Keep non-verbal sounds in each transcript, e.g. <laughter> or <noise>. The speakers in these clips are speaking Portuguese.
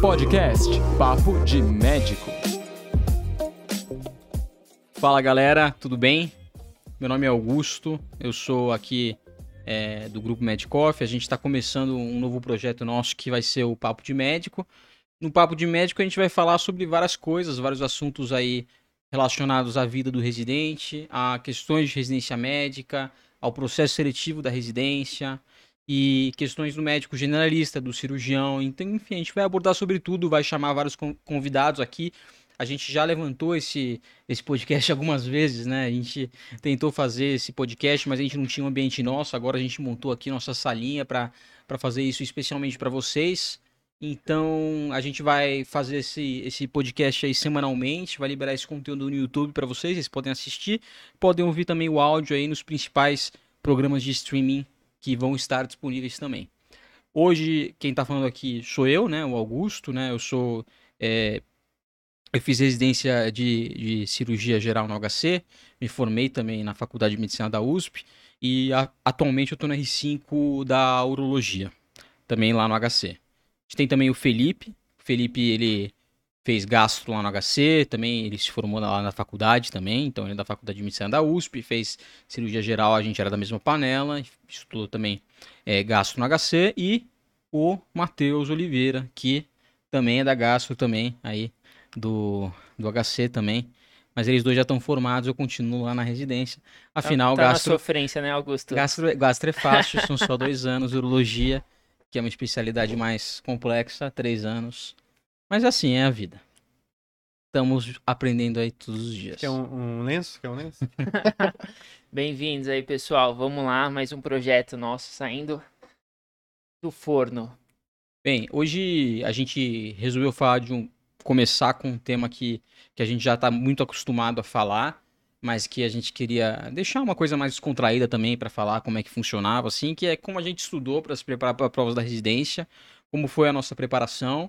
Podcast Papo de Médico. Fala galera, tudo bem? Meu nome é Augusto, eu sou aqui é, do Grupo Medicoff. A gente está começando um novo projeto nosso que vai ser o Papo de Médico. No Papo de Médico a gente vai falar sobre várias coisas, vários assuntos aí relacionados à vida do residente, a questões de residência médica, ao processo seletivo da residência e questões do médico generalista, do cirurgião. Então, enfim, a gente vai abordar sobre tudo, vai chamar vários convidados aqui. A gente já levantou esse, esse podcast <laughs> algumas vezes, né? A gente tentou fazer esse podcast, mas a gente não tinha um ambiente nosso. Agora a gente montou aqui nossa salinha para fazer isso especialmente para vocês. Então, a gente vai fazer esse, esse podcast aí semanalmente, vai liberar esse conteúdo no YouTube para vocês, vocês podem assistir, podem ouvir também o áudio aí nos principais programas de streaming que vão estar disponíveis também. Hoje, quem está falando aqui sou eu, né, o Augusto, né, eu sou... É, eu fiz residência de, de cirurgia geral no HC, me formei também na Faculdade de Medicina da USP e a, atualmente eu estou no R5 da Urologia, também lá no HC gente tem também o Felipe. O Felipe, ele fez gastro lá no HC, também ele se formou lá na faculdade também, então ele é da faculdade de medicina da USP, fez cirurgia geral, a gente era da mesma panela, estudou também é, gastro no HC, e o Matheus Oliveira, que também é da gastro também, aí, do, do HC também, mas eles dois já estão formados, eu continuo lá na residência. Afinal, tá, tá gastro... sofrência, né, Augusto? Gastro, gastro é fácil, são só dois anos, urologia que é uma especialidade mais complexa, três anos. Mas assim é a vida. Estamos aprendendo aí todos os dias. Quer um, um lenço? Quer um lenço? <laughs> <laughs> Bem-vindos aí, pessoal. Vamos lá, mais um projeto nosso saindo do forno. Bem, hoje a gente resolveu falar de um. começar com um tema que, que a gente já está muito acostumado a falar, mas que a gente queria deixar uma coisa mais descontraída também para falar como é que funcionava, assim, que é como a gente estudou para se preparar para provas da residência, como foi a nossa preparação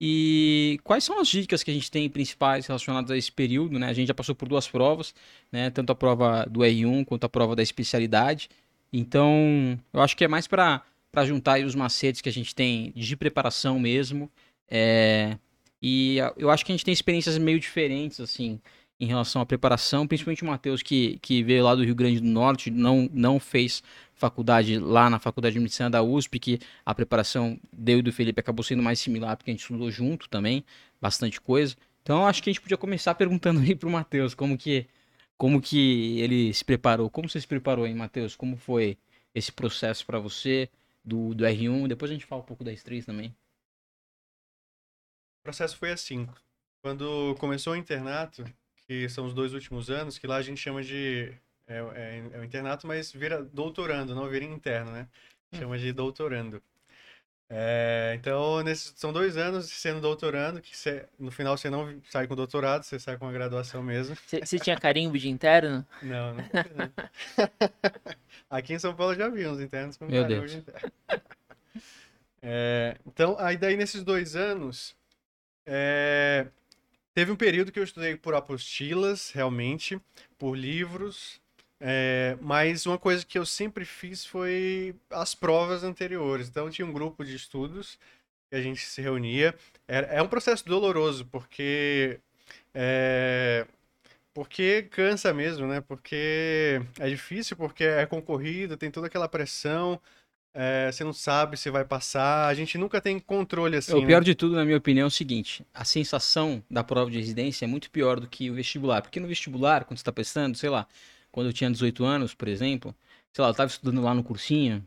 e quais são as dicas que a gente tem principais relacionadas a esse período, né? A gente já passou por duas provas, né? Tanto a prova do R1 quanto a prova da especialidade. Então, eu acho que é mais para juntar os macetes que a gente tem de preparação mesmo. É... E eu acho que a gente tem experiências meio diferentes, assim, em relação à preparação, principalmente o Matheus, que, que veio lá do Rio Grande do Norte, não, não fez faculdade lá na Faculdade de Medicina da USP, que a preparação deu e do Felipe acabou sendo mais similar, porque a gente estudou junto também, bastante coisa. Então acho que a gente podia começar perguntando aí pro Matheus como que, como que ele se preparou. Como você se preparou aí, Matheus? Como foi esse processo para você do, do R1? Depois a gente fala um pouco da S3 também. O processo foi assim. Quando começou o internato, que são os dois últimos anos, que lá a gente chama de. É, é, é o internato, mas vira doutorando, não vira interno, né? Hum. Chama de doutorando. É, então, nesses, são dois anos sendo doutorando, que cê, no final você não sai com doutorado, você sai com a graduação mesmo. Você tinha carimbo de interno? Não, não. <laughs> Aqui em São Paulo já vi uns internos com Meu carimbo Deus. de interno. <laughs> É, então, aí daí nesses dois anos, é, Teve um período que eu estudei por apostilas, realmente, por livros, é, mas uma coisa que eu sempre fiz foi as provas anteriores. Então tinha um grupo de estudos que a gente se reunia. É, é um processo doloroso, porque. É, porque cansa mesmo, né? Porque é difícil, porque é concorrido, tem toda aquela pressão. É, você não sabe se vai passar, a gente nunca tem controle assim. o pior né? de tudo, na minha opinião, é o seguinte: a sensação da prova de residência é muito pior do que o vestibular. Porque no vestibular, quando você está prestando, sei lá, quando eu tinha 18 anos, por exemplo, sei lá, eu estava estudando lá no cursinho,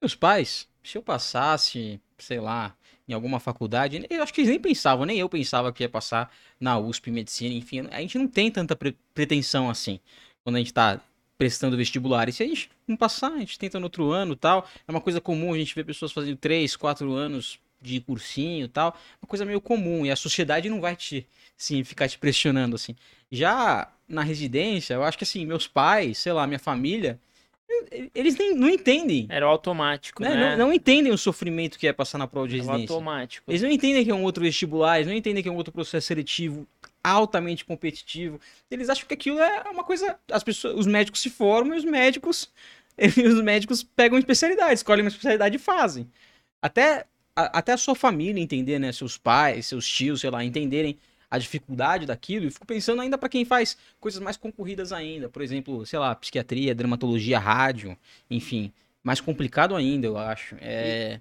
meus pais, se eu passasse, sei lá, em alguma faculdade, eu acho que eles nem pensavam, nem eu pensava que ia passar na USP, medicina, enfim, a gente não tem tanta pre pretensão assim. Quando a gente está prestando vestibular. E se a gente não passar, a gente tenta no outro ano tal. É uma coisa comum, a gente vê pessoas fazendo três, quatro anos de cursinho e tal. Uma coisa meio comum. E a sociedade não vai te, sim, ficar te pressionando, assim. Já na residência, eu acho que, assim, meus pais, sei lá, minha família, eles nem, não entendem. Era o automático, né? né? Não, não, entendem o sofrimento que é passar na prova de Era residência. automático. Eles não entendem que é um outro vestibular, eles não entendem que é um outro processo seletivo altamente competitivo. Eles acham que aquilo é uma coisa. As pessoas, os médicos se formam e os médicos <laughs> e os médicos pegam especialidade, escolhem uma especialidade e fazem. Até a, até a sua família entender, né? Seus pais, seus tios, sei lá, entenderem a dificuldade daquilo. E fico pensando ainda para quem faz coisas mais concorridas ainda. Por exemplo, sei lá, psiquiatria, dermatologia, rádio, enfim. Mais complicado ainda, eu acho. É...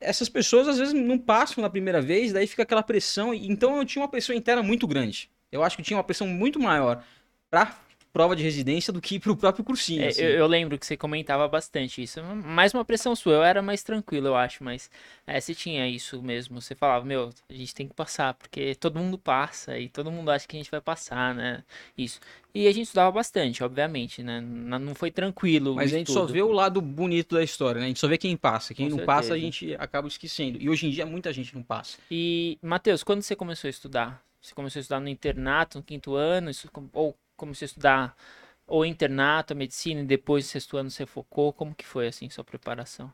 Essas pessoas às vezes não passam na primeira vez, daí fica aquela pressão. Então eu tinha uma pressão interna muito grande. Eu acho que tinha uma pressão muito maior para prova de residência do que pro próprio cursinho. É, assim. eu, eu, lembro que você comentava bastante isso. Mais uma pressão sua, eu era mais tranquilo, eu acho, mas é, você tinha isso mesmo. Você falava, meu, a gente tem que passar, porque todo mundo passa e todo mundo acha que a gente vai passar, né? Isso. E a gente estudava bastante, obviamente, né? Não foi tranquilo. Mas a gente só vê o lado bonito da história, né? A gente só vê quem passa. Quem Com não certeza. passa, a gente acaba esquecendo. E hoje em dia muita gente não passa. E, Matheus, quando você começou a estudar? Você começou a estudar no internato, no quinto ano, ou começou a estudar ou internato, medicina, e depois do sexto ano você focou? Como que foi, assim, sua preparação?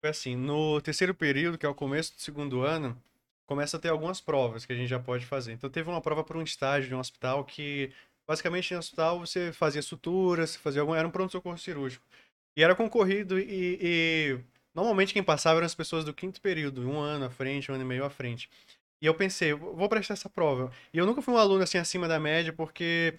Foi assim, no terceiro período, que é o começo do segundo ano, começa a ter algumas provas que a gente já pode fazer. Então teve uma prova para um estágio de um hospital que, basicamente, no hospital você fazia suturas, fazia algum... era um pronto-socorro cirúrgico. E era concorrido e, e, normalmente quem passava eram as pessoas do quinto período, um ano à frente, um ano e meio à frente. E eu pensei, vou prestar essa prova. E eu nunca fui um aluno assim acima da média, porque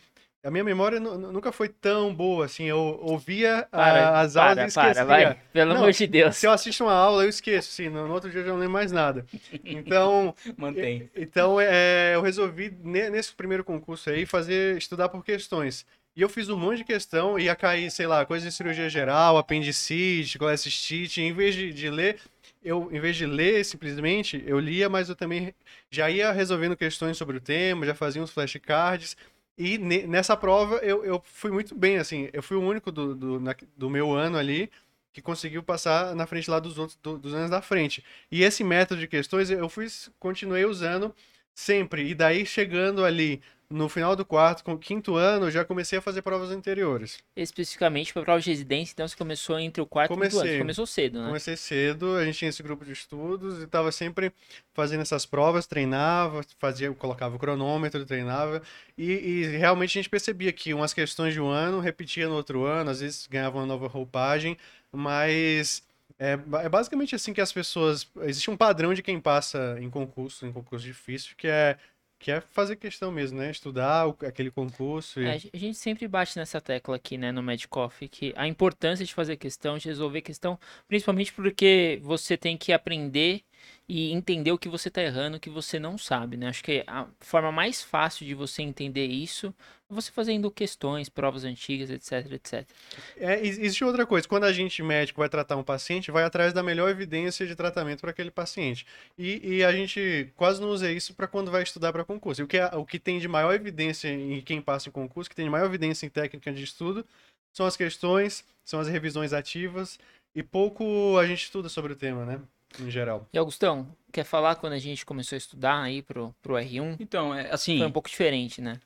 a minha memória nunca foi tão boa, assim, eu ouvia para, as aulas para, e esquecia. Para, vai, pelo não, amor de Deus. Se eu assisto uma aula, eu esqueço, assim, no, outro dia eu já não lembro mais nada. Então... <laughs> Mantém. Então, é, eu resolvi, nesse primeiro concurso aí, fazer, estudar por questões. E eu fiz um monte de questão, ia cair, sei lá, coisa de cirurgia geral, apendicite, colestite, em vez de, de ler, eu, em vez de ler simplesmente, eu lia, mas eu também já ia resolvendo questões sobre o tema, já fazia uns flashcards. E nessa prova eu, eu fui muito bem, assim. Eu fui o único do, do, na, do meu ano ali que conseguiu passar na frente lá dos outros do, dos anos da frente. E esse método de questões eu fui, continuei usando sempre. E daí chegando ali no final do quarto, com o quinto ano, eu já comecei a fazer provas anteriores. Especificamente para prova de residência, então você começou entre o quarto comecei, e o quinto ano. Você começou cedo, né? Comecei cedo, a gente tinha esse grupo de estudos e estava sempre fazendo essas provas, treinava, fazia, colocava o cronômetro, treinava. E, e, realmente a gente percebia que umas questões de um ano repetia no outro ano, às vezes ganhava uma nova roupagem, mas é, é, basicamente assim que as pessoas. Existe um padrão de quem passa em concurso, em concurso difícil, que é que é fazer questão mesmo, né? Estudar o, aquele concurso. E... É, a gente sempre bate nessa tecla aqui, né, no Medcoff, que a importância de fazer questão, de resolver questão, principalmente porque você tem que aprender e entender o que você está errando, o que você não sabe, né? Acho que a forma mais fácil de você entender isso é você fazendo questões, provas antigas, etc, etc. É, existe outra coisa. Quando a gente, médico, vai tratar um paciente, vai atrás da melhor evidência de tratamento para aquele paciente. E, e, a gente quase não usa isso para quando vai estudar para concurso. E o que, é, o que tem de maior evidência em quem passa em concurso, que tem de maior evidência em técnica de estudo, são as questões, são as revisões ativas, e pouco a gente estuda sobre o tema, né? Em geral. E Augustão, quer falar quando a gente começou a estudar aí pro, pro R1? Então, é, assim... Foi um pouco diferente, né?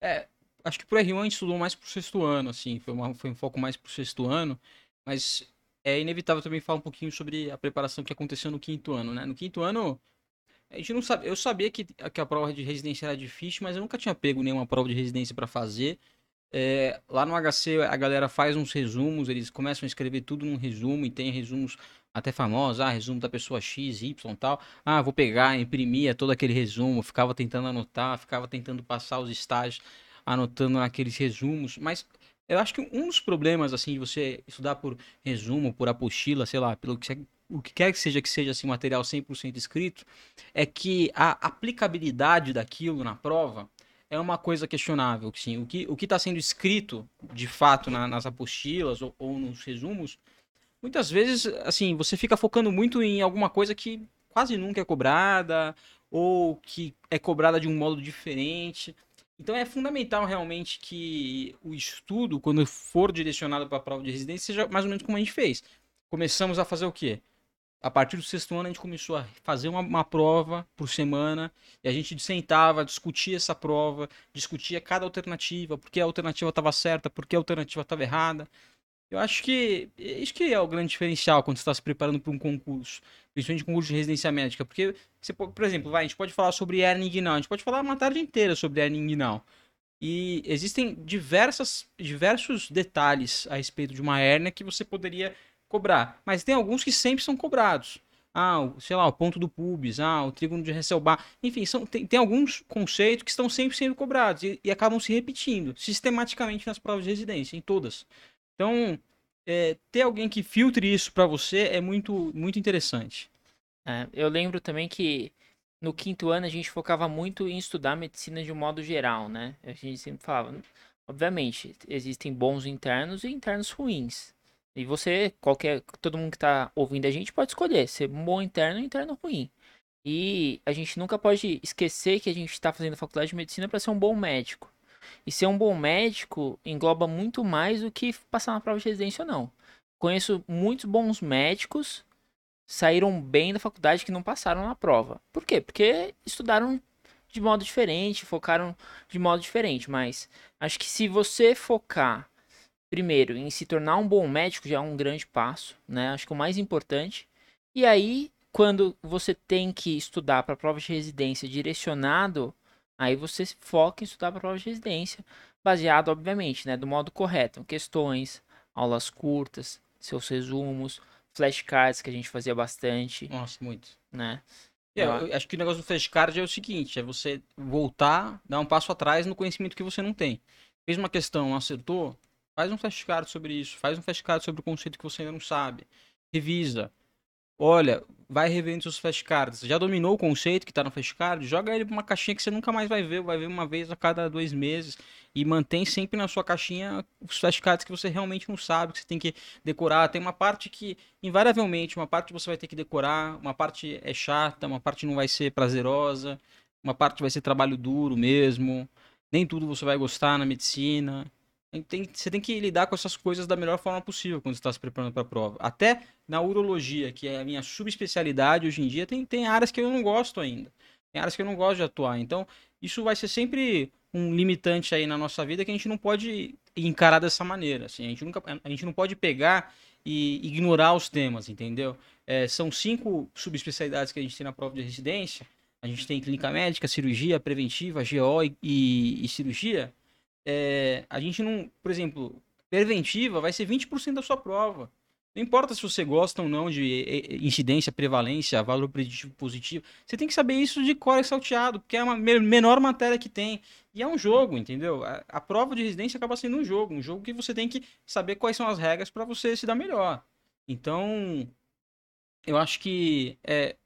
É, acho que pro R1 a gente estudou mais pro sexto ano, assim, foi, uma, foi um foco mais pro sexto ano, mas é inevitável também falar um pouquinho sobre a preparação que aconteceu no quinto ano, né? No quinto ano, a gente não sabe, eu sabia que, que a prova de residência era difícil, mas eu nunca tinha pego nenhuma prova de residência para fazer. É, lá no HC a galera faz uns resumos, eles começam a escrever tudo num resumo e tem resumos até famosos, ah, resumo da pessoa X, Y tal. Ah, vou pegar, imprimia todo aquele resumo, ficava tentando anotar, ficava tentando passar os estágios, anotando naqueles resumos, mas eu acho que um dos problemas, assim, de você estudar por resumo, por apostila, sei lá, pelo que o que quer que seja que seja assim, material 100% escrito, é que a aplicabilidade daquilo na prova é uma coisa questionável. Sim. O que o está sendo escrito, de fato, na, nas apostilas ou, ou, nos resumos, muitas vezes, assim, você fica focando muito em alguma coisa que quase nunca é cobrada ou que é cobrada de um modo diferente. Então é fundamental realmente que o estudo, quando for direcionado para a prova de residência, seja mais ou menos como a gente fez. Começamos a fazer o quê? a partir do sexto ano a gente começou a fazer uma, uma, prova por semana e a gente sentava, discutia essa prova, discutia cada alternativa, por que a alternativa estava certa, por que a alternativa estava errada. Eu acho que isso que é o grande diferencial quando você está se preparando para um concurso, principalmente concurso de residência médica, porque você, por exemplo, vai, a gente pode falar sobre hernia inguinal, a gente pode falar uma tarde inteira sobre hernia inguinal. E existem diversas, diversos detalhes a respeito de uma hérnia que você poderia cobrar. Mas tem alguns que sempre são cobrados. Ah, o- sei lá, o ponto do pubis, ah, o trígono de Hasselbalch. Enfim, são, tem, tem alguns conceitos que estão sempre sendo cobrados e, e acabam se repetindo sistematicamente nas provas de residência, em todas. Então, é, ter alguém que filtre isso para você é muito, muito interessante. É, eu lembro também que no quinto ano a gente focava muito em estudar medicina de um modo geral, né? A gente sempre falava, obviamente, existem bons internos e internos ruins. E você, qualquer, todo mundo que tá ouvindo a gente pode escolher ser um bom interno ou interno ruim. E a gente nunca pode esquecer que a gente está fazendo faculdade de medicina para ser um bom médico. E ser um bom médico engloba muito mais do que passar na prova de residência ou não. Conheço muitos bons médicos saíram bem da faculdade que não passaram na prova. Por quê? Porque estudaram de modo diferente, focaram de modo diferente. Mas acho que se você focar primeiro em se tornar um bom médico já é um grande passo, né? Acho que o mais importante. E aí, quando você tem que estudar para prova de residência direcionado, aí você foca em estudar para prova de residência, baseado, obviamente, né, do modo correto, questões, aulas curtas, seus resumos, flashcards que a gente fazia bastante, Nossa, muito. né? É, Eu- acho que o negócio do flashcard é o seguinte, é você voltar, dar um passo atrás no conhecimento que você não tem. Fez uma questão, acertou? Faz um flashcard sobre isso, faz um flashcard sobre o conceito que você ainda não sabe. Revisa. Olha, vai revendo seus flashcards. Já dominou o conceito que tá no flashcard? Joga ele pra uma caixinha que você nunca mais vai ver, vai ver uma vez a cada dois meses. E mantém sempre na sua caixinha os flashcards que você realmente não sabe, que você tem que decorar. Tem uma parte que, invariavelmente, uma parte você vai ter que decorar, uma parte é chata, uma parte não vai ser prazerosa, uma parte vai ser trabalho duro mesmo. Nem tudo você vai gostar na medicina. Tem- você tem que lidar com essas coisas da melhor forma possível quando você está se preparando para a prova. Até na urologia, que é a minha subespecialidade hoje em dia, tem, tem áreas que eu não gosto ainda. Tem áreas que eu não gosto de atuar. Então, isso vai ser sempre um limitante aí na nossa vida que a gente não pode encarar dessa maneira. Assim, a, gente nunca, a gente não pode pegar e ignorar os temas, entendeu? É, são cinco subespecialidades que a gente tem na prova de residência. A gente tem clínica médica, cirurgia preventiva, GO e, e- e cirurgia. É, a gente não, por exemplo, preventiva vai ser 20% da sua prova. Não importa se você gosta ou não de incidência, prevalência, valor preditivo positivo. Você tem que saber isso de cor e salteado, porque é a me- menor matéria que tem. E é um jogo, entendeu? A, a prova de residência acaba sendo um jogo. Um jogo que você tem que saber quais são as regras para você se dar melhor. Então, eu acho que é,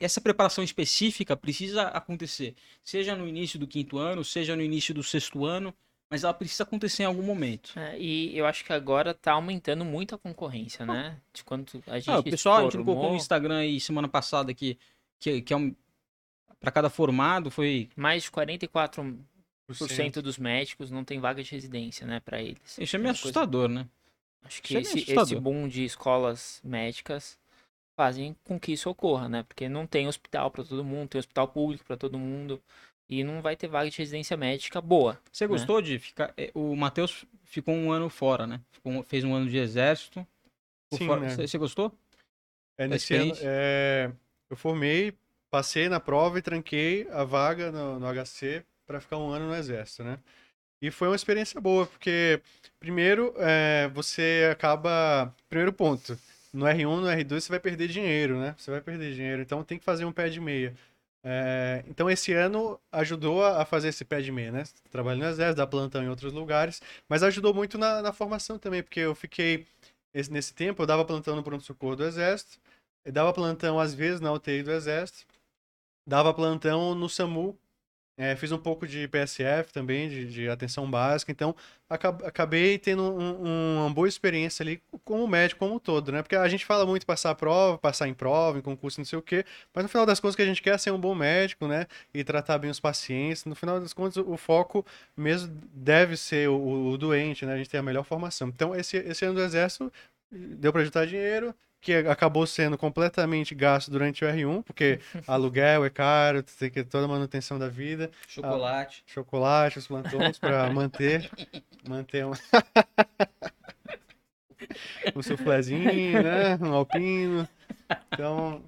essa preparação específica precisa acontecer. Seja no início do quinto ano, seja no início do sexto ano, mas ela precisa acontecer em algum momento. É, e eu acho que agora tá aumentando muito a concorrência, né? De quanto a gente Ah, o pessoal, a gente colocou formou, no Instagram aí semana passada que, que, que é um. Pra cada formado foi. mais de 44% dos médicos não tem vaga de residência, né, para eles. Isso é meio uma coisa- assustador, né? Acho que é esse, esse assustador. boom de escolas médicas fazem com que isso ocorra, né? Porque não tem hospital para todo mundo, tem hospital público para todo mundo e não vai ter vaga de residência médica boa. Você gostou de ficar. é, O Matheus ficou um ano fora, né? Ficou um- fez um ano de exército. Sim, fora. né? Você gostou? É, nesse ano, é, eu formei, passei na prova e tranquei a vaga no, no HC para ficar um ano no Exército, né? E foi uma experiência boa, porque, primeiro, é, você acaba. Primeiro ponto, no R1, no R2, você vai perder dinheiro, né? Você vai perder dinheiro, então tem que fazer um pé de meia. É, então, esse ano ajudou a fazer esse pé de meia, né? Trabalho no Exército, dar plantão em outros lugares, mas ajudou muito na, na formação também, porque eu fiquei. esse- nesse tempo, eu dava plantão no pronto-socorro do Exército, dava plantão às vezes na UTI do Exército, dava plantão no SAMU, é, fiz um pouco de PSF também, de, de atenção básica, então acab- acabei tendo um- um- uma boa experiência ali como médico como um todo, né? Porque a gente fala muito passar a prova, passar em prova, em concurso, não sei o quê, mas no final das contas o que a gente quer é ser um bom médico, né? E tratar bem os pacientes. No final das contas, o foco mesmo deve ser o, o doente, né? A gente tem a melhor formação. Então, esse, esse ano do Exército deu para juntar dinheiro, que acabou sendo completamente gasto durante o R1, porque <laughs> aluguel é caro, tem que ter toda a manutenção da vida, Chocolate. chocolate, os plantões para <laughs> manter, manter um, <laughs> um suflezinho, né? Um alpino. Então,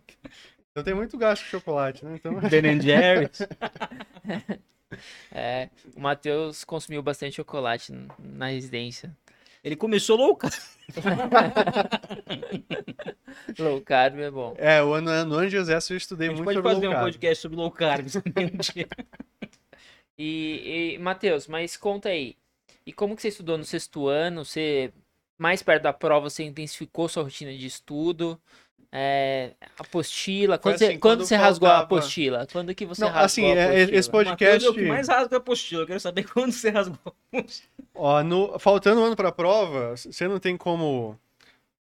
eu tenho muito gasto com chocolate, né? Então, Ben Jerry's. É, o Matheus consumiu bastante chocolate na residência. Ele começou low carb. <laughs> Low carb é bom. É, o ano, no ano de eu estudei A gente muito pode sobre fazer low um carb. podcast sobre low carb também um dia. E, e Matheus, mas conta aí. E como que você estudou no sexto ano? Você, mais perto da prova, você intensificou sua rotina de estudo? É, apostila? Quando, você, assim, quando quando você rasgou a faltava- apostila? Quando que você Não, rasgou assim, a é, apostila? esse Matheus podcast... é o que mais rasga a apostila. Eu quero saber <laughs> quando você rasgou a apostila. Ó, no, faltando um ano pra prova, você não tem como.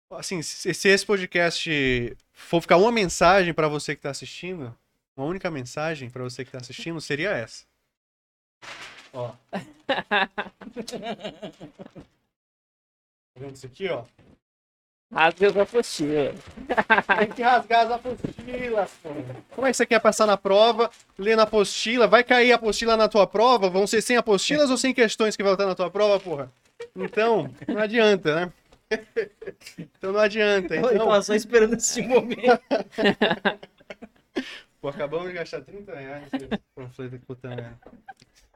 Assim, se, se esse podcast for ficar uma mensagem pra você que tá assistindo, uma única mensagem pra você que tá assistindo, seria essa. Ó. <laughs> tá vendo isso aqui, ó? Rasga a apostila. <laughs> Tem que rasgar as apostilas, pô. Como é que você quer passar na prova, ler na apostila? Vai cair a apostila na tua prova? Vão ser 100 apostilas ou 100 questões que vão estar na tua prova, porra? Então, não adianta, né? <laughs> Então não adianta. Então, tava só esperando esse momento. <laughs> pô, acabamos de gastar 30 reais nesse panfleto.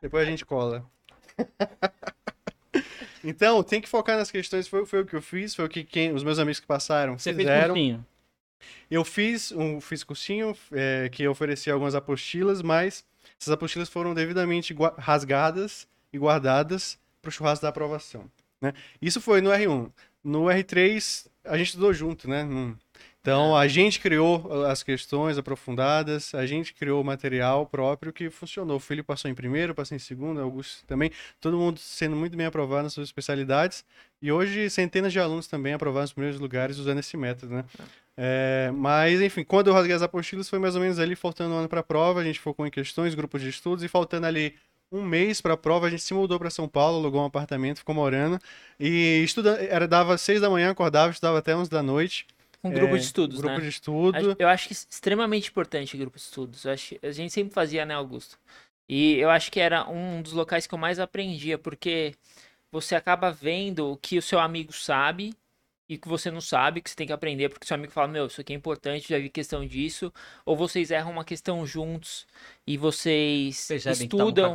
Depois a gente cola. Então, tem que focar nas questões. Foi, foi o que eu fiz, foi o que quem, os meus amigos que passaram Você fez fizeram. cursinho. Eu fiz um fiz cursinho é, que oferecia algumas apostilas, mas essas apostilas foram devidamente rasgadas e guardadas para o churrasco da aprovação. Né? Isso foi no R1. No R3, a gente estudou junto, né? Então, a gente criou as questões aprofundadas, a gente criou o material próprio que funcionou. O Felipe passou em primeiro, passou em segundo, Augusto também. Todo mundo sendo muito bem aprovado nas suas especialidades. E hoje, centenas de alunos também aprovados nos primeiros lugares usando esse método, né? É, mas, enfim, quando eu rasguei as apostilas, foi mais ou menos ali, faltando um ano para a prova, a gente focou em questões, grupos de estudos, e faltando ali um mês para a prova, a gente se mudou para São Paulo, alugou um apartamento, ficou morando, e estuda, era, dava seis da manhã, acordava, estudava até uns da noite. Um grupo É, de estudos, grupo né? de estudo. Eu acho que é extremamente importante grupo de estudos. Eu acho, a gente sempre fazia, né, Augusto? E eu acho que era um dos locais que eu mais aprendia, porque você acaba vendo o que o seu amigo sabe e que você não sabe, que você tem que aprender, porque seu amigo fala, meu, isso aqui é importante, já vi questão disso, ou vocês erram uma questão juntos e vocês Percebem estudam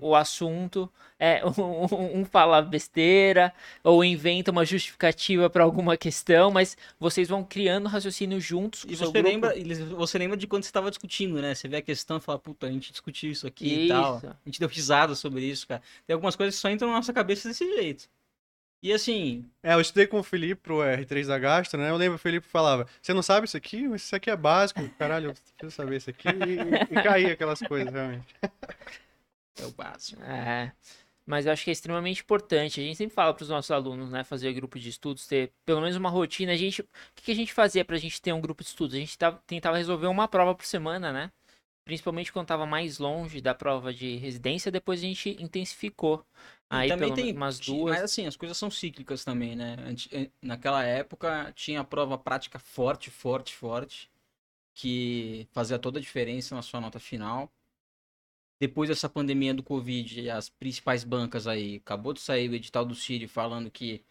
o assunto, é, <laughs> um, um fala besteira ou inventa uma justificativa para alguma questão, mas vocês vão criando raciocínio juntos E você lembra, você lembra de quando você estava discutindo, né? Você vê a questão e fala, puta, a gente discutiu isso aqui e tal. Isso. A gente deu risada sobre isso, cara. Tem algumas coisas que só entram na nossa cabeça desse jeito. E assim, É, eu estudei com o Felipe pro R3 da Gastro, né? Eu lembro que o Felipe falava, você não sabe isso aqui? Mas Isso aqui é básico. Caralho, eu preciso saber isso aqui. E, e caía aquelas coisas, realmente. é o básico. É, mas eu acho que é extremamente importante. A gente sempre fala para os nossos alunos, né, fazer grupo de estudos, ter pelo menos uma rotina. A gente, o que, que a gente fazia para a gente ter um grupo de estudos? A gente tava- tentava resolver uma prova por semana, né? Principalmente quando estava mais longe da prova de residência, depois a gente intensificou. Aí também tem umas duas. Mas assim, as coisas são cíclicas também, né? Eh, Naquela época tinha a prova prática forte, forte, forte, que fazia toda a diferença na sua nota final. Depois dessa pandemia do Covid, as principais bancas aí, acabou de sair o edital do Ciri falando que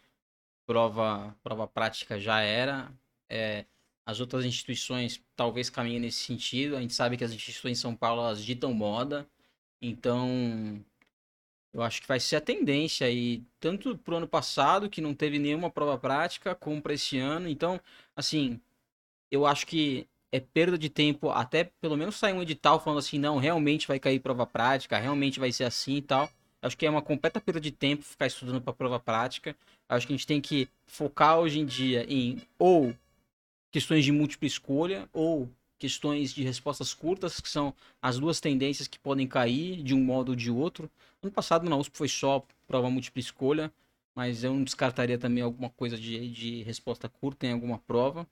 prova, prova prática já era. É, as outras instituições talvez caminhem nesse sentido. A gente sabe que as instituições em São Paulo elas ditam moda. Então, eu acho que vai ser a tendência aí, tanto pro ano passado, que não teve nenhuma prova prática, como para esse ano. Então, assim, eu acho que é perda de tempo até pelo menos sair um edital falando assim, não, realmente vai cair prova prática, realmente vai ser assim e tal. Acho que é uma completa perda de tempo ficar estudando para prova prática. Acho que a gente tem que focar hoje em dia em ou questões de múltipla escolha ou questões de respostas curtas, que são as duas tendências que podem cair de um modo ou de outro. Ano passado na USP foi só prova múltipla escolha, mas eu não descartaria também alguma coisa de, de resposta curta em alguma prova.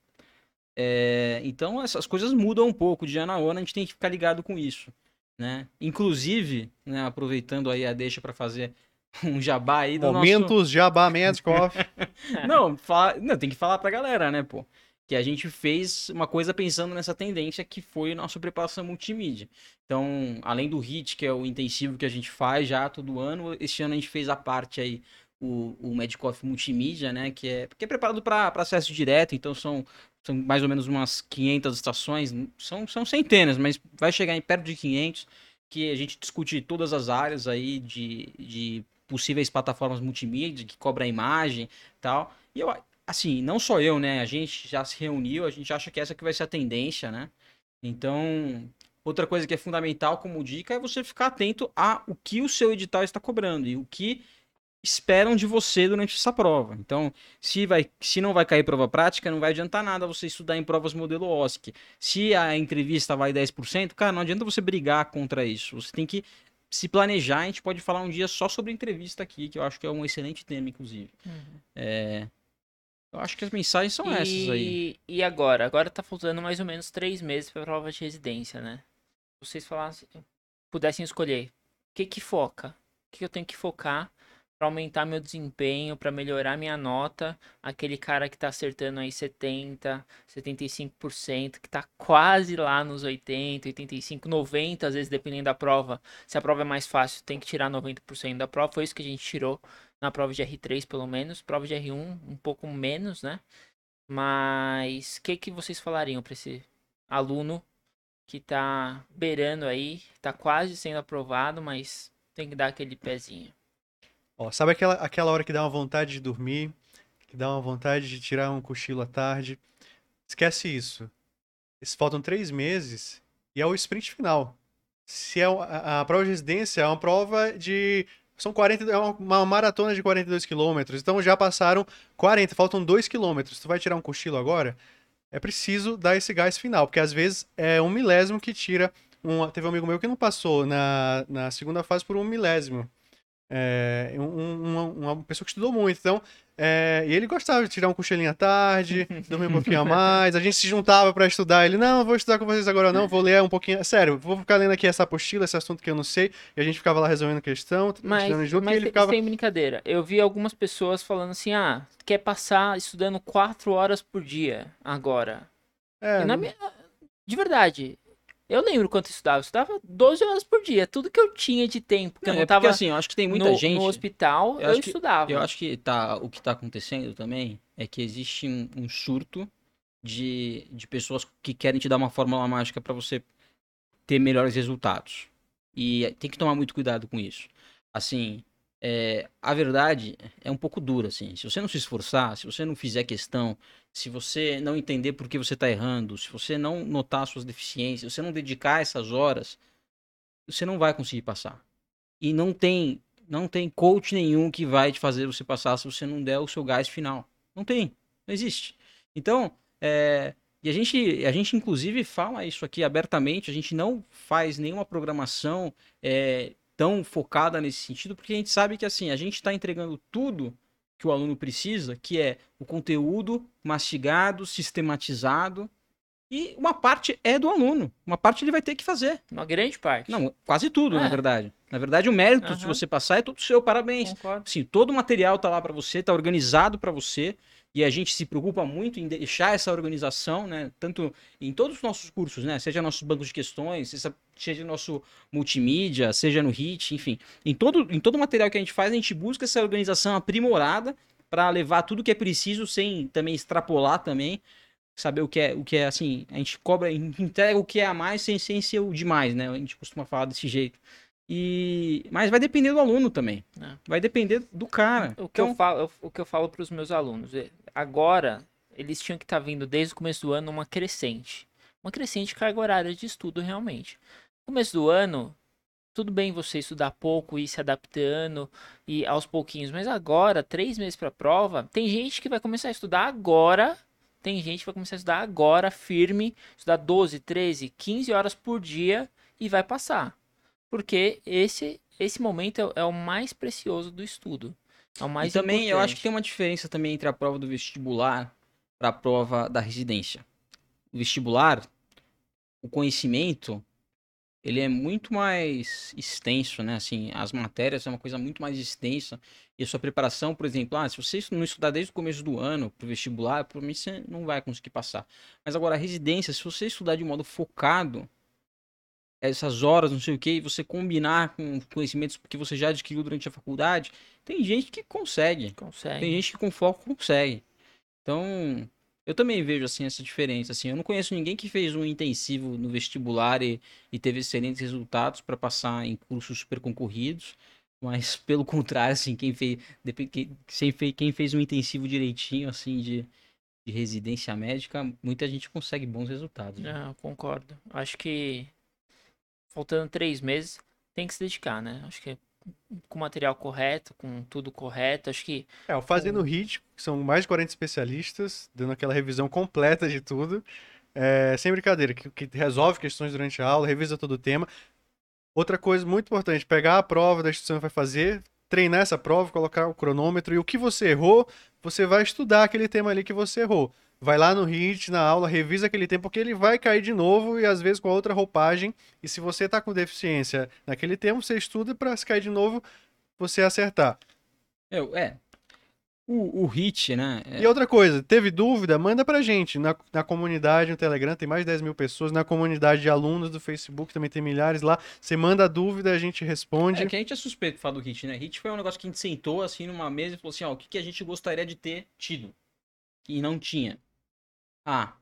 É, então essas coisas mudam um pouco de ano a ano, a gente tem que ficar ligado com isso. Né? Inclusive, né, aproveitando aí a deixa para fazer <laughs> um jabá aí do nosso... Momentos Jabá Medcoff. <laughs> Não, fala... não, tem que falar pra galera, né, pô? Que a gente fez uma coisa pensando nessa tendência que foi nossa preparação multimídia. Então, além do HIT, que é o intensivo que a gente faz já todo ano, esse ano a gente fez a parte aí, o, o Medicoff Multimídia, né? Que é, que é preparado para acesso direto, então são, são mais ou menos umas 500 estações, são, são centenas, mas vai chegar em perto de 500. que a gente discute todas as áreas aí de, de possíveis plataformas multimídia que cobra a imagem tal. E eu, assim, não só eu, né? A gente já se reuniu, a gente acha que essa que vai ser a tendência, né? Então, outra coisa que é fundamental como dica é você ficar atento a o que o seu edital está cobrando e o que esperam de você durante essa prova. Então, se, vai, se não vai cair prova prática, não vai adiantar nada você estudar em provas modelo OSC. Se a entrevista vai 10%, cara, não adianta você brigar contra isso. Você tem que se planejar. A gente pode falar um dia só sobre entrevista aqui, que eu acho que é um excelente tema, inclusive. Uhum. É, eu acho que as mensagens são essas aí. E agora? Agora tá faltando mais ou menos três meses pra prova de residência, né? Vocês falassem, pudessem escolher, o que que foca? O que eu tenho que focar pra aumentar meu desempenho, pra melhorar minha nota? Aquele cara que tá acertando aí 70, 75%, que tá quase lá nos 80, 85, 90, às vezes dependendo da prova. Se a prova é mais fácil, tem que tirar 90% da prova. Foi isso que a gente tirou na prova de R3 pelo menos, prova de R1 um pouco menos, né? Mas o que que vocês falariam para esse aluno que tá beirando aí, tá quase sendo aprovado, mas tem que dar aquele pezinho? Ó, sabe aquela, aquela hora que dá uma vontade de dormir, que dá uma vontade de tirar um cochilo à tarde? Esquece isso. Faltam três meses e é o sprint final. Se é a, a prova de residência é uma prova de são 40, é uma, maratona de 42 quilômetros. Então já passaram 40, faltam 2 quilômetros. Tu vai tirar um cochilo agora? É preciso dar esse gás final, porque às vezes é um milésimo que tira. Um, teve um amigo meu que não passou na, na segunda fase por um milésimo. É, um- um- uma, uma pessoa que estudou muito. Então, é, e ele gostava de tirar um cochilinho à tarde, <laughs> dormir um pouquinho a mais. A gente se juntava pra estudar. Ele, não, vou estudar com vocês agora, não, vou ler um pouquinho. Sério, vou ficar lendo aqui essa apostila, esse assunto que eu não sei. E a gente ficava lá resolvendo questão, Mas, estudando junto, mas e ele ficava. sem brincadeira, eu vi algumas pessoas falando assim, ah, quer passar estudando quatro horas por dia agora. É, E na minha- De verdade, eu lembro quanto eu estudava. Eu estudava 12 horas por dia, tudo que eu tinha de tempo, porque Não, eu não é porque tava assim, eu acho que tem muita no, gente. no hospital, eu eu, acho que- estudava. Eu acho que tá, o que tá acontecendo também é que existe um, um surto de, de pessoas que querem te dar uma fórmula mágica pra você ter melhores resultados. E tem que tomar muito cuidado com isso. Assim, é, a verdade é um pouco dura, assim. Se você não se esforçar, se você não fizer questão, se você não entender por que você tá errando, se você não notar suas deficiências, se você não dedicar essas horas, você não vai conseguir passar. E não tem, não tem coach nenhum que vai te fazer você passar se você não der o seu gás final. Não tem, não existe. Então, é, e a gente, a gente inclusive fala isso aqui abertamente, a gente não faz nenhuma programação é, tão focada nesse sentido, porque a gente sabe que assim, a gente está entregando tudo que o aluno precisa, que é o conteúdo mastigado, sistematizado, e uma parte é do aluno, uma parte ele vai ter que fazer. Uma grande parte. Não, quase tudo, na É. verdade. Na verdade, o mérito de Aham. você passar é todo seu, parabéns. Concordo. Assim, todo o material tá lá para você, tá organizado para você, e a gente se preocupa muito em deixar essa organização, né, tanto em todos os nossos cursos, né, seja nossos bancos de questões, seja, seja nosso multimídia, seja no HIT, enfim, em todo em todo o material que a gente faz, a gente busca essa organização aprimorada para levar tudo que é preciso sem também extrapolar também, saber o que é, o que é assim, a gente cobra, entrega o que é a mais sem, sem ser o demais, né? A gente costuma falar desse jeito. E mas vai depender do aluno também. É. Vai depender do cara. O que, Então, eu falo, o que eu falo para os meus alunos, é, agora eles tinham que estar vindo desde o começo do ano uma crescente. Uma crescente carga horária de estudo realmente. Começo do ano, tudo bem você estudar pouco e ir se adaptando e aos pouquinhos, mas agora, três meses para a prova, tem gente que vai começar a estudar agora. Tem gente que vai começar a estudar agora, firme, estudar 12, 13, 15 horas por dia e vai passar. Porque esse, esse momento é, é o mais precioso do estudo. É o mais e também eu acho importante. que tem uma diferença também entre a prova do vestibular para a prova da residência. O vestibular, o conhecimento, ele é muito mais extenso, né? Assim, as matérias é uma coisa muito mais extensa. E a sua preparação, por exemplo, ah, se você não estudar desde o começo do ano para o vestibular, provavelmente você não vai conseguir passar. Mas agora a residência, se você estudar de modo focado, essas horas, não sei o que, e você combinar com conhecimentos que você já adquiriu durante a faculdade, tem gente que consegue. Consegue. Tem gente que com foco consegue. Então, Eu também vejo assim essa diferença. Assim, eu não conheço ninguém que fez um intensivo no vestibular e, e teve excelentes resultados para passar em cursos super concorridos. Mas <laughs> pelo contrário, assim, quem fez, quem fez, um intensivo direitinho, assim, de, de residência médica, muita gente consegue bons resultados. Né? Não, concordo. Acho que faltando três meses tem que se dedicar, né? Acho que com o material correto, com tudo correto, acho que... É, o Fazendo Hit, que são mais de 40 especialistas, dando aquela revisão completa de tudo, é, sem brincadeira, que, que, resolve questões durante a aula, revisa todo o tema. Outra coisa muito importante, pegar a prova da instituição que vai fazer, treinar essa prova, colocar o cronômetro, e o que você errou, você vai estudar aquele tema ali que você errou vai lá no HIT, na aula, revisa aquele tempo, porque ele vai cair de novo e às vezes com outra roupagem. E se você está com deficiência naquele tempo, você estuda para se cair de novo, você acertar. É, é. O, o HIT, né? É... E outra coisa, teve dúvida? Manda pra gente. Na, na comunidade, no Telegram, tem mais de 10 mil pessoas. Na comunidade de alunos do Facebook também tem milhares lá. Você manda a dúvida, a gente responde. É que a gente é suspeito de falar do HIT, né? HIT foi um negócio que a gente sentou assim numa mesa e falou assim: ó, o que, que a gente gostaria de ter tido? E não tinha. Ah,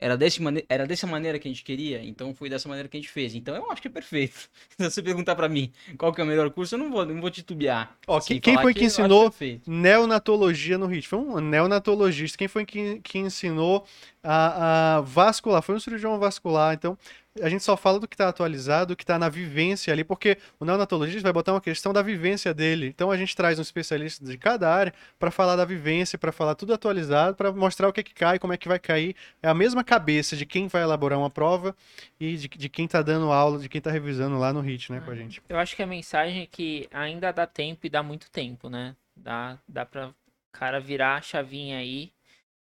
era, desse mane... era dessa maneira que a gente queria, então foi dessa maneira que a gente fez. Então eu acho que é perfeito. <laughs> Se você perguntar para mim qual que é o melhor curso, eu não vou, não vou titubear. Ó, assim, quem foi que, que ensinou neonatologia no RIT? Foi um neonatologista. Quem foi que, que ensinou a, a vascular? Foi um cirurgião vascular. Então, a gente só fala do que está atualizado, do que está na vivência ali, porque o neonatologista vai botar uma questão da vivência dele. Então a gente traz um especialista de cada área para falar da vivência, para falar tudo atualizado, para mostrar o que é que cai, como é que vai cair. É a mesma cabeça de quem vai elaborar uma prova e de, de quem está dando aula, de quem está revisando lá no HIT, né, com a gente. Eu acho que a mensagem é que ainda dá tempo e dá muito tempo, né? Dá, dá para cara virar a chavinha aí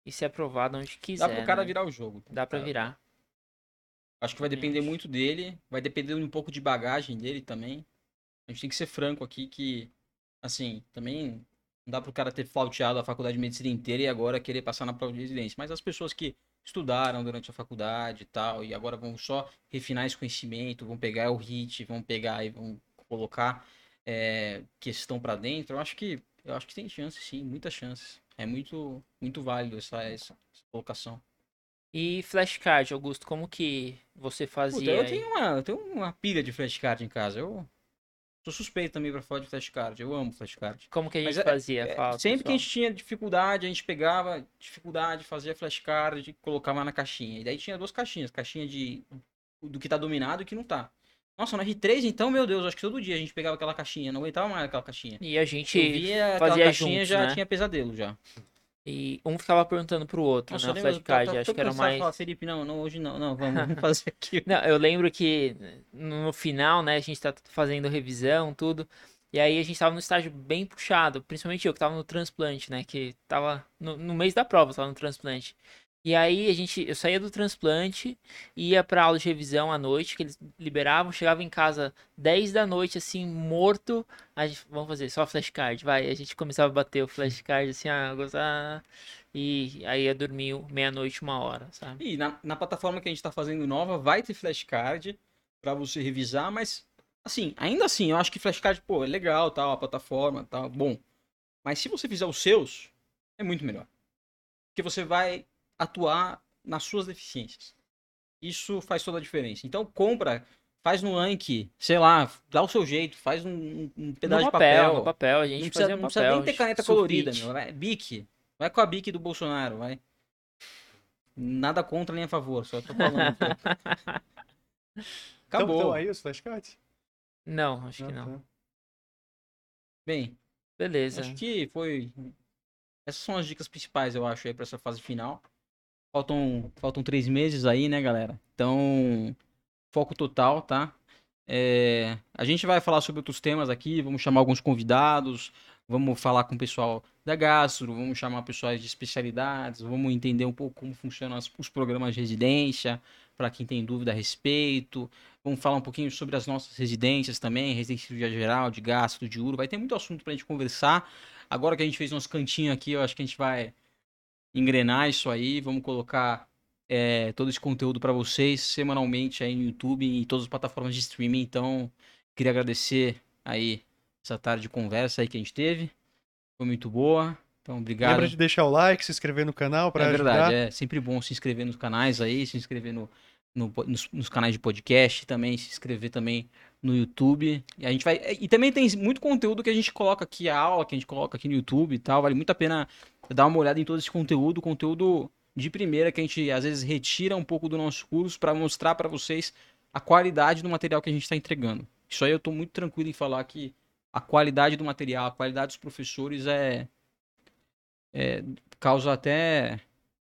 e ser aprovado onde quiser. Dá pro cara né? virar o jogo. Dá para virar. Acho que vai depender muito dele, vai depender um pouco de bagagem dele também. A gente tem que ser franco aqui que, assim, também não dá pro cara ter flauteado a faculdade de medicina inteira e agora querer passar na prova de residência. Mas as pessoas que estudaram durante a faculdade e tal, e agora vão só refinar esse conhecimento, vão pegar o HIT, vão pegar e vão colocar é, questão para dentro, eu acho que eu acho que tem chance sim, muitas chances. É muito, muito válido essa, essa, essa colocação. E flashcard, Augusto, como que você fazia? Puta, eu, tenho uma, eu tenho uma pilha de flashcard em casa. Eu sou suspeito também pra falar de flashcard. Eu amo flashcard. Como que a gente Mas, é, fazia? É, Fala, sempre pessoal. que a gente tinha dificuldade, a gente pegava dificuldade, fazia flashcard, colocava na caixinha. E daí tinha duas caixinhas. Caixinha de do que tá dominado e que não tá. Nossa, no R3, então, meu Deus, acho que todo dia a gente pegava aquela caixinha, não aguentava mais aquela caixinha. E a gente fazia caixinha juntos, já né? tinha pesadelo já. E um ficava perguntando pro outro, Nossa, né? Flashcard, tá, acho que era mais. Falar, Felipe, não, não, hoje não, não, vamos <laughs> fazer aqui. não, eu lembro que no final, né, a gente tá fazendo revisão, tudo. E aí a gente tava no estágio bem puxado, principalmente eu que tava no transplante, né? Que tava no, no mês da prova, tava no transplante. E aí a gente, eu saía do transplante, ia pra aula de revisão à noite, que eles liberavam, chegava em casa 10 da noite, assim, morto. A gente, vamos fazer só flashcard, vai. A gente começava a bater o flashcard, assim, ah, gostar. E aí ia dormir meia-noite, uma hora, sabe? E na, na plataforma que a gente tá fazendo nova, vai ter flashcard para você revisar, mas, assim, ainda assim, eu acho que flashcard, pô, é legal, tal, a plataforma, tal, bom. Mas se você fizer os seus, é muito melhor. Porque você vai atuar nas suas deficiências. Isso faz toda a diferença. Então compra, faz no Anki, sei lá, dá o seu jeito, faz um, um pedaço no de papel. papel. papel, a gente não precisa, não precisa nem ter caneta colorida, meu. Vai, Bic. Vai com a Bic do Bolsonaro, vai. Nada contra nem a favor, só tô falando. <laughs> Acabou. Então, então aí os flashcards? Não, acho não, que não. Tá. Bem, beleza. Acho que foi essas são as dicas principais, eu acho, aí pra essa fase final. Faltam, faltam três meses aí, né, galera? Então, foco total, tá? É, a gente vai falar sobre outros temas aqui, vamos chamar alguns convidados, vamos falar com o pessoal da gastro, vamos chamar pessoas de especialidades, vamos entender um pouco como funcionam os programas de residência, para quem tem dúvida a respeito. Vamos falar um pouquinho sobre as nossas residências também, residência geral, de gastro, de uro. Vai ter muito assunto para a gente conversar. Agora que a gente fez uns cantinhos aqui, eu acho que a gente vai engrenar isso aí. Vamos colocar é, todo esse conteúdo para vocês semanalmente aí no YouTube e em todas as plataformas de streaming. Então, queria agradecer aí essa tarde de conversa aí que a gente teve. Foi muito boa. Então, obrigado. Lembra de deixar o like, se inscrever no canal para é ajudar. verdade, é sempre bom se inscrever nos canais aí, se inscrever no, no- nos, nos canais de podcast também, se inscrever também no YouTube. E a gente vai. E também tem muito conteúdo que a gente coloca aqui, a aula que a gente coloca aqui no YouTube e tal. Vale muito a pena dar uma olhada em todo esse conteúdo, conteúdo de primeira que a gente às vezes retira um pouco do nosso curso para mostrar para vocês a qualidade do material que a gente está entregando. Isso aí eu tô muito tranquilo em falar que a qualidade do material, a qualidade dos professores é, é causa até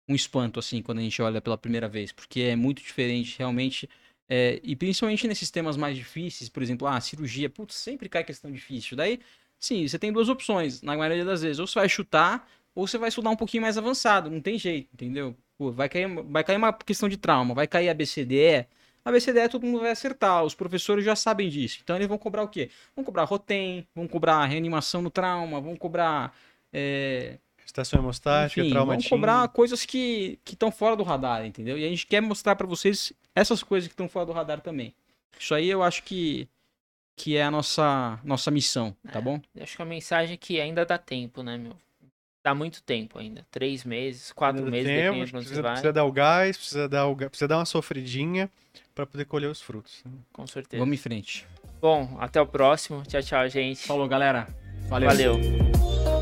um espanto, assim, quando a gente olha pela primeira vez, porque é muito diferente, realmente. É, e principalmente nesses temas mais difíceis, por exemplo, ah, cirurgia, putz, sempre cai questão difícil. Daí, sim, você tem duas opções, na maioria das vezes. Ou você vai chutar, ou você vai estudar um pouquinho mais avançado, não tem jeito, entendeu? Pô, vai cair, vai cair uma questão de trauma, vai cair ABCDE. ABCDE todo mundo vai acertar, os professores já sabem disso. Então eles vão cobrar o quê? Vão cobrar rotem, vão cobrar reanimação no trauma, vão cobrar. é, Estação hemostática, enfim, trauma vamos cobrar coisas que estão fora do radar, entendeu? E a gente quer mostrar pra vocês essas coisas que estão fora do radar também. Isso aí eu acho que, que é a nossa, nossa missão, tá É. bom? Acho que a mensagem é que ainda dá tempo, né, meu? Dá muito tempo ainda. Três meses, quatro Ainda meses, temos, depende de onde você precisa, vai. precisa dar o gás, precisa dar, o, precisa dar uma sofridinha para poder colher os frutos. né? Com certeza. Vamos em frente. Bom, até o próximo. Tchau, tchau, gente. Falou, galera. Valeu. Valeu.